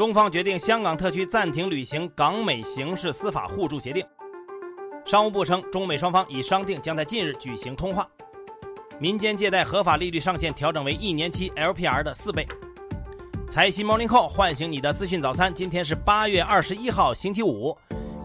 中方决定香港特区暂停履行港美刑事司法互助协定。商务部称，中美双方已商定将在近日举行通话。民间借贷合法利率上限调整为一年期 LPR 的四倍。财新 Morning Call 唤醒你的资讯早餐，今天是八月二十一号，星期五。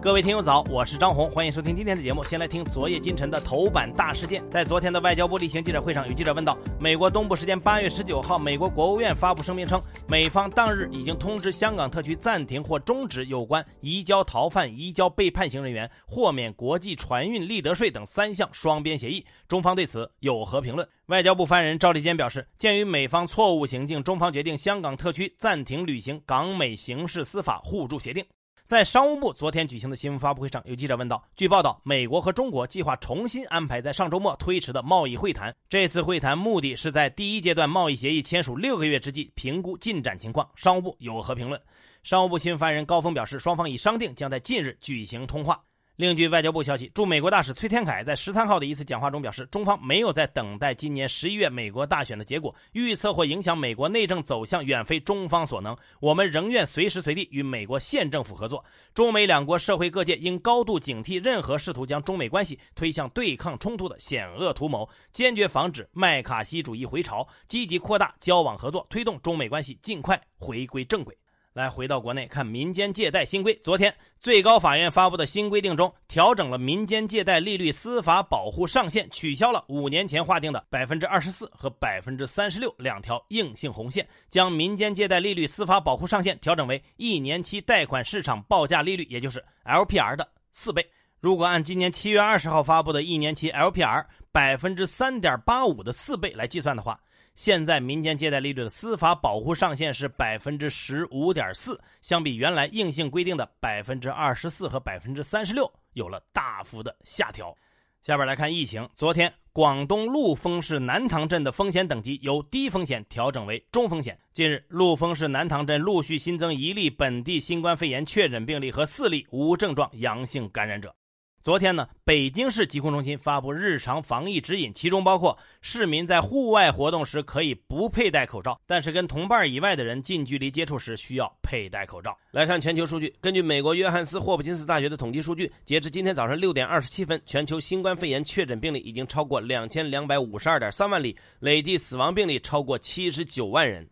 各位听友早，我是张红，欢迎收听今天的节目。先来听昨夜今晨的头版大事件。在昨天的外交部例行记者会上，有记者问到：美国东部时间八月十九号，美国国务院发布声明称，美方当日已经通知香港特区暂停或终止有关移交逃犯、移交被判刑人员、豁免国际船运利得税等三项双边协议。中方对此有何评论？外交部发言人赵立坚表示，鉴于美方错误行径，中方决定香港特区暂停履行港美刑事司法互助协定。在商务部昨天举行的新闻发布会上，有记者问道：“据报道，美国和中国计划重新安排在上周末推迟的贸易会谈。这次会谈目的是在第一阶段贸易协议签署六个月之际评估进展情况。”商务部有何评论？商务部新闻发言人高峰表示，双方已商定将在近日举行通话。另据外交部消息，驻美国大使崔天凯在十三号的一次讲话中表示，中方没有在等待今年十一月美国大选的结果，预测或影响美国内政走向远非中方所能。我们仍愿随时随地与美国县政府合作。中美两国社会各界应高度警惕任何试图将中美关系推向对抗冲突的险恶图谋，坚决防止麦卡锡主义回潮，积极扩大交往合作，推动中美关系尽快回归正轨。来回到国内看民间借贷新规。昨天最高法院发布的新规定中，调整了民间借贷利率司法保护上限，取消了五年前划定的百分之二十四和百分之三十六两条硬性红线，将民间借贷利率司法保护上限调整为一年期贷款市场报价利率，也就是 LPR 的四倍。如果按今年七月二十号发布的一年期 LPR 百分之三点八五的四倍来计算的话。现在民间借贷利率的司法保护上限是百分之十五点四，相比原来硬性规定的百分之二十四和百分之三十六，有了大幅的下调。下边来看疫情，昨天广东陆丰市南塘镇的风险等级由低风险调整为中风险。近日，陆丰市南塘镇陆续新增一例本地新冠肺炎确诊病例和四例无症状阳性感染者。昨天呢，北京市疾控中心发布日常防疫指引，其中包括市民在户外活动时可以不佩戴口罩，但是跟同伴以外的人近距离接触时需要佩戴口罩。来看全球数据，根据美国约翰斯霍普金斯大学的统计数据，截至今天早上六点二十七分，全球新冠肺炎确诊病例已经超过两千两百五十二点三万例，累计死亡病例超过七十九万人。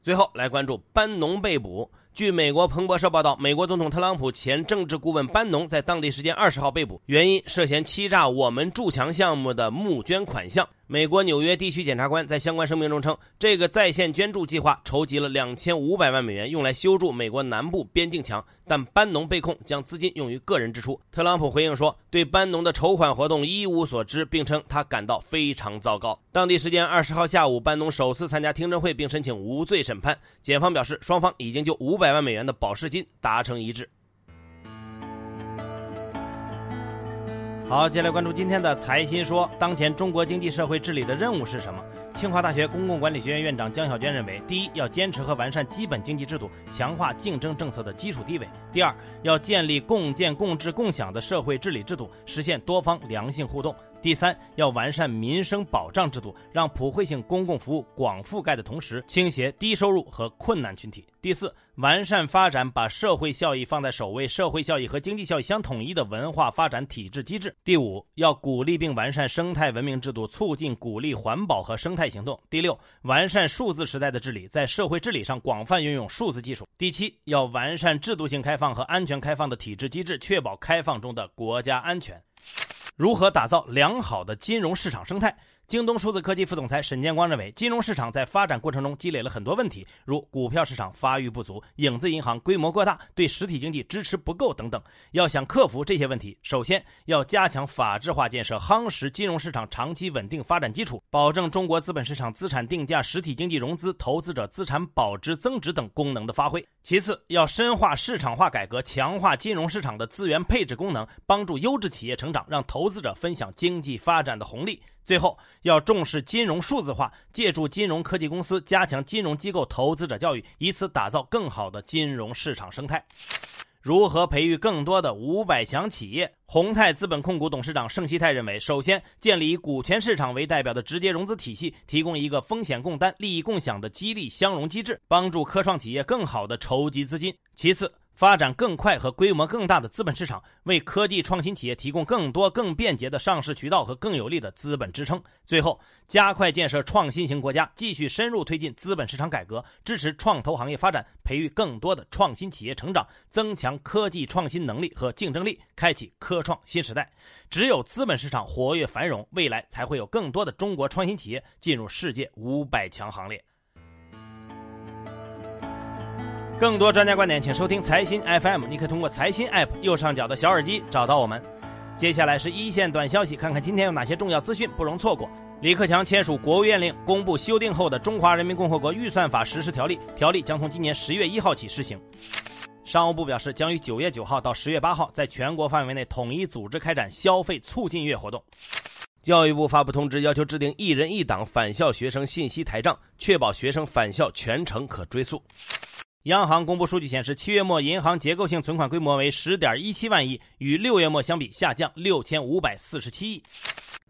最后来关注班农被捕。据美国彭博社报道，美国总统特朗普前政治顾问班农在当地时间二十号被捕，原因涉嫌欺诈我们筑墙项目的募捐款项。美国纽约地区检察官在相关声明中称，这个在线捐助计划筹集了两千五百万美元，用来修筑美国南部边境墙。但班农被控将资金用于个人支出。特朗普回应说，对班农的筹款活动一无所知，并称他感到非常糟糕。当地时间二十号下午，班农首次参加听证会，并申请无罪审判。检方表示，双方已经就五百万美元的保释金达成一致。好，接下来关注今天的财新说。当前中国经济社会治理的任务是什么？清华大学公共管理学院院长江小娟认为：第一，要坚持和完善基本经济制度，强化竞争政策的基础地位；第二，要建立共建共治共享的社会治理制度，实现多方良性互动。第三，要完善民生保障制度，让普惠性公共服务广覆盖的同时，倾斜低收入和困难群体。第四，完善发展把社会效益放在首位，社会效益和经济效益相统一的文化发展体制机制。第五，要鼓励并完善生态文明制度，促进鼓励环保和生态行动。第六，完善数字时代的治理，在社会治理上广泛运用数字技术。第七，要完善制度性开放和安全开放的体制机制，确保开放中的国家安全。如何打造良好的金融市场生态？京东数字科技副总裁沈建光认为，金融市场在发展过程中积累了很多问题，如股票市场发育不足、影子银行规模过大、对实体经济支持不够等等。要想克服这些问题，首先要加强法治化建设，夯实金融市场长期稳定发展基础，保证中国资本市场资产定价、实体经济融资、投资者资产保值增值等功能的发挥。其次，要深化市场化改革，强化金融市场的资源配置功能，帮助优质企业成长，让投资者分享经济发展的红利。最后，要重视金融数字化，借助金融科技公司加强金融机构投资者教育，以此打造更好的金融市场生态。如何培育更多的五百强企业？宏泰资本控股董事长盛希泰认为，首先建立以股权市场为代表的直接融资体系，提供一个风险共担、利益共享的激励相融机制，帮助科创企业更好的筹集资金。其次，发展更快和规模更大的资本市场，为科技创新企业提供更多更便捷的上市渠道和更有力的资本支撑。最后，加快建设创新型国家，继续深入推进资本市场改革，支持创投行业发展，培育更多的创新企业成长，增强科技创新能力和竞争力，开启科创新时代。只有资本市场活跃繁荣，未来才会有更多的中国创新企业进入世界五百强行列。更多专家观点，请收听财新 FM。你可以通过财新 App 右上角的小耳机找到我们。接下来是一线短消息，看看今天有哪些重要资讯不容错过。李克强签署国务院令，公布修订后的《中华人民共和国预算法实施条例》，条例将从今年十月一号起施行。商务部表示，将于九月九号到十月八号，在全国范围内统一组织开展消费促进月活动。教育部发布通知，要求制定一人一档返校学生信息台账，确保学生返校全程可追溯。央行公布数据显示，七月末银行结构性存款规模为十点一七万亿，与六月末相比下降六千五百四十七亿。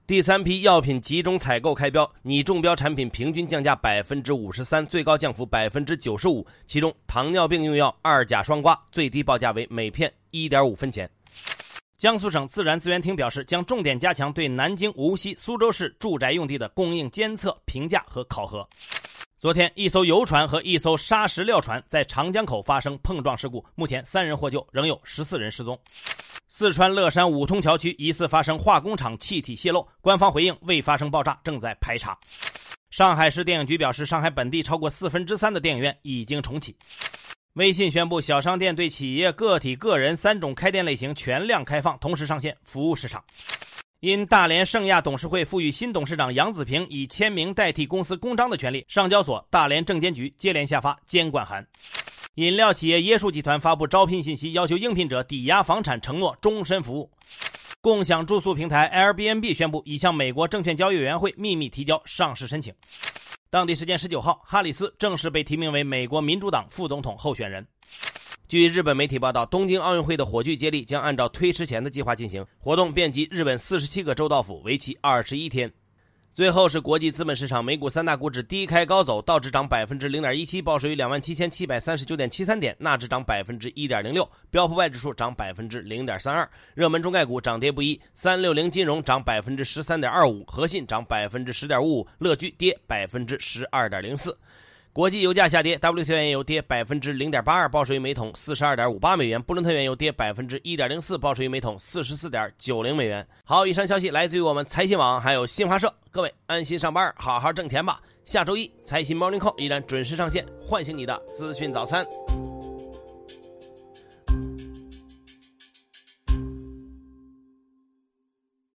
第三批药品集中采购开标，拟中标产品平均降价百分之五十三，最高降幅百分之九十五。其中，糖尿病用药二甲双胍最低报价为每片一点五分钱。江苏省自然资源厅表示，将重点加强对南京、无锡、苏州市住宅用地的供应监测、评价和考核。昨天，一艘游船和一艘砂石料船在长江口发生碰撞事故，目前三人获救，仍有十四人失踪。四川乐山五通桥区疑似发生化工厂气体泄漏，官方回应未发生爆炸，正在排查。上海市电影局表示，上海本地超过四分之三的电影院已经重启。微信宣布，小商店对企业、个体、个人三种开店类型全量开放，同时上线服务市场。因大连盛亚董事会赋予新董事长杨子平以签名代替公司公章的权利，上交所、大连证监局接连下发监管函。饮料企业椰树集团发布招聘信息，要求应聘者抵押房产，承诺终身服务。共享住宿平台 Airbnb 宣布已向美国证券交易委员会秘密提交上市申请。当地时间十九号，哈里斯正式被提名为美国民主党副总统候选人。据日本媒体报道，东京奥运会的火炬接力将按照推迟前的计划进行，活动遍及日本四十七个州道府，为期二十一天。最后是国际资本市场，美股三大股指低开高走，道指涨百分之零点一七，报收于两万七千七百三十九点七三点；纳指涨百分之一点零六，标普外指数涨百分之零点三二。热门中概股涨跌不一，三六零金融涨百分之十三点二五，和信涨百分之十点五五，乐居跌百分之十二点零四。国际油价下跌，WTI 原油跌百分之零点八二，报收于每桶四十二点五八美元；布伦特原油跌百分之一点零四，报收于每桶四十四点九零美元。好，以上消息来自于我们财新网，还有新华社。各位安心上班，好好挣钱吧。下周一财新 Morning Call 依然准时上线，唤醒你的资讯早餐。